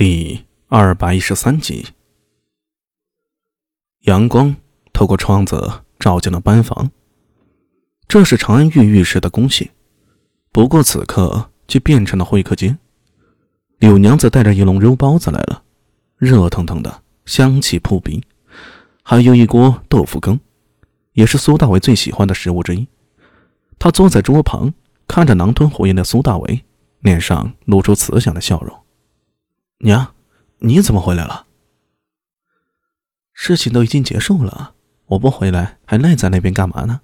第二百一十三集，阳光透过窗子照进了班房。这是长安御御史的宫寝，不过此刻却变成了会客间。柳娘子带着一笼肉包子来了，热腾腾的，香气扑鼻，还有一锅豆腐羹，也是苏大为最喜欢的食物之一。他坐在桌旁，看着狼吞虎咽的苏大为，脸上露出慈祥的笑容。娘，你怎么回来了？事情都已经结束了，我不回来还赖在那边干嘛呢？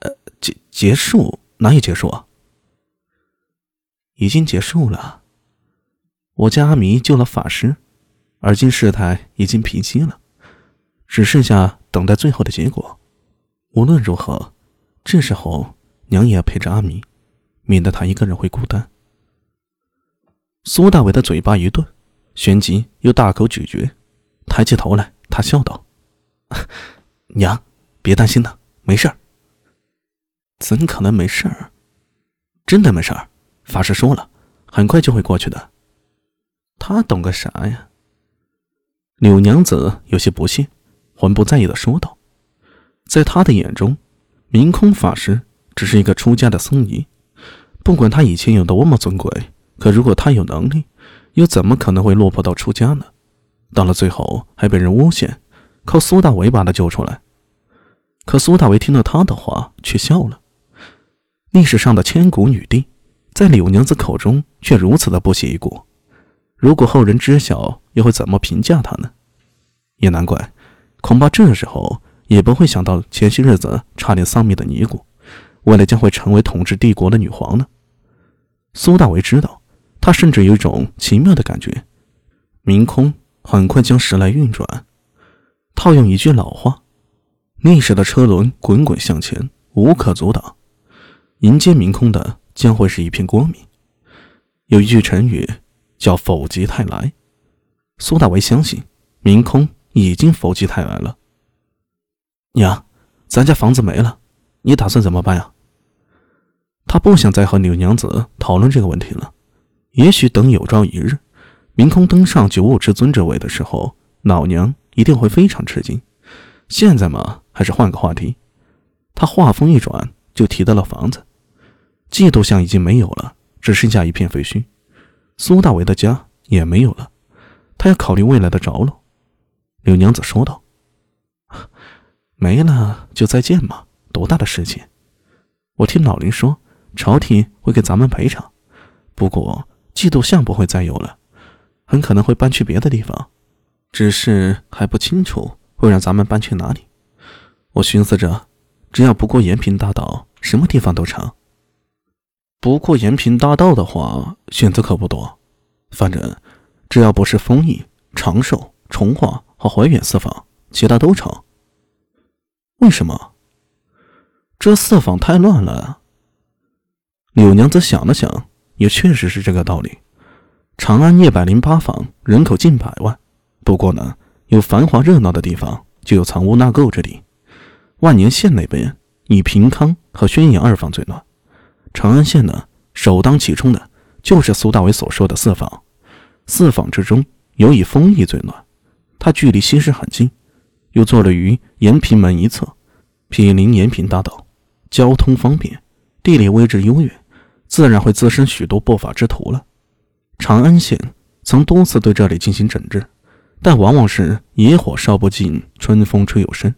呃，结结束哪有结束啊？已经结束了。我家阿弥救了法师，而今事态已经平息了，只剩下等待最后的结果。无论如何，这时候娘也要陪着阿弥，免得他一个人会孤单。苏大伟的嘴巴一顿，旋即又大口咀嚼，抬起头来，他笑道：“ 娘，别担心了，没事儿。怎可能没事儿？真的没事儿。法师说了，很快就会过去的。他懂个啥呀？”柳娘子有些不屑，浑不在意的说道：“在他的眼中，明空法师只是一个出家的僧尼，不管他以前有多么尊贵。”可如果他有能力，又怎么可能会落魄到出家呢？到了最后还被人诬陷，靠苏大为把他救出来。可苏大为听了他的话，却笑了。历史上的千古女帝，在柳娘子口中却如此的不屑一顾。如果后人知晓，又会怎么评价她呢？也难怪，恐怕这时候也不会想到前些日子差点丧命的尼姑，未来将会成为统治帝国的女皇呢。苏大为知道。他甚至有一种奇妙的感觉，明空很快将时来运转。套用一句老话，历史的车轮滚滚向前，无可阻挡。迎接明空的将会是一片光明。有一句成语叫“否极泰来”，苏大为相信明空已经否极泰来了。娘，咱家房子没了，你打算怎么办呀？他不想再和柳娘子讨论这个问题了。也许等有朝一日，明空登上九五之尊这位的时候，老娘一定会非常吃惊。现在嘛，还是换个话题。他话锋一转，就提到了房子。嫉妒像已经没有了，只剩下一片废墟。苏大为的家也没有了，他要考虑未来的着落。柳娘子说道：“没了就再见嘛，多大的事情？我听老林说，朝廷会给咱们赔偿。不过……”嫉妒像不会再有了，很可能会搬去别的地方，只是还不清楚会让咱们搬去哪里。我寻思着，只要不过延平大道，什么地方都成。不过延平大道的话，选择可不多，反正只要不是丰邑、长寿、崇化和怀远四坊，其他都成。为什么？这四坊太乱了。柳娘子想了想。也确实是这个道理。长安一百零八坊，人口近百万。不过呢，有繁华热闹的地方，就有藏污纳垢之地。万年县那边以平康和宣阳二坊最乱。长安县呢，首当其冲的就是苏大伟所说的四坊。四坊之中，尤以丰邑最乱。它距离西市很近，又坐落于延平门一侧，毗邻延平大道，交通方便，地理位置优越。自然会滋生许多不法之徒了。长安县曾多次对这里进行整治，但往往是野火烧不尽，春风吹又生，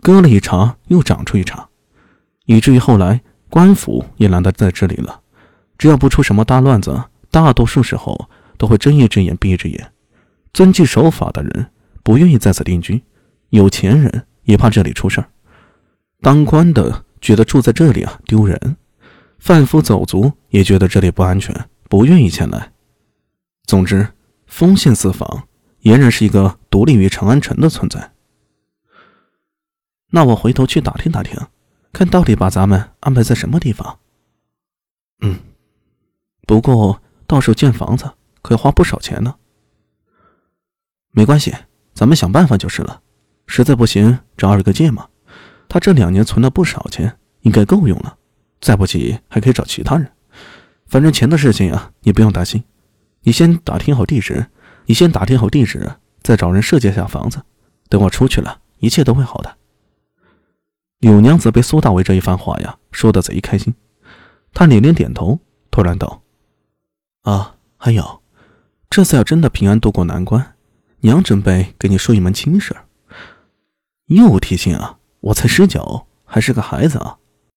割了一茬又长出一茬，以至于后来官府也懒得在这里了。只要不出什么大乱子，大多数时候都会睁一只眼闭一只眼。遵纪守法的人不愿意在此定居，有钱人也怕这里出事儿，当官的觉得住在这里啊丢人。贩夫走卒也觉得这里不安全，不愿意前来。总之，丰县四坊俨然是一个独立于长安城的存在。那我回头去打听打听，看到底把咱们安排在什么地方。嗯，不过到时候建房子可要花不少钱呢。没关系，咱们想办法就是了。实在不行，找二哥借嘛。他这两年存了不少钱，应该够用了。再不济还可以找其他人，反正钱的事情啊，你不用担心。你先打听好地址，你先打听好地址，再找人设计一下房子。等我出去了，一切都会好的。柳娘子被苏大伟这一番话呀，说的贼开心。她连连点头，突然道：“啊，还有，这次要真的平安度过难关，娘准备给你说一门亲事。又提亲啊？我才十九，还是个孩子啊。”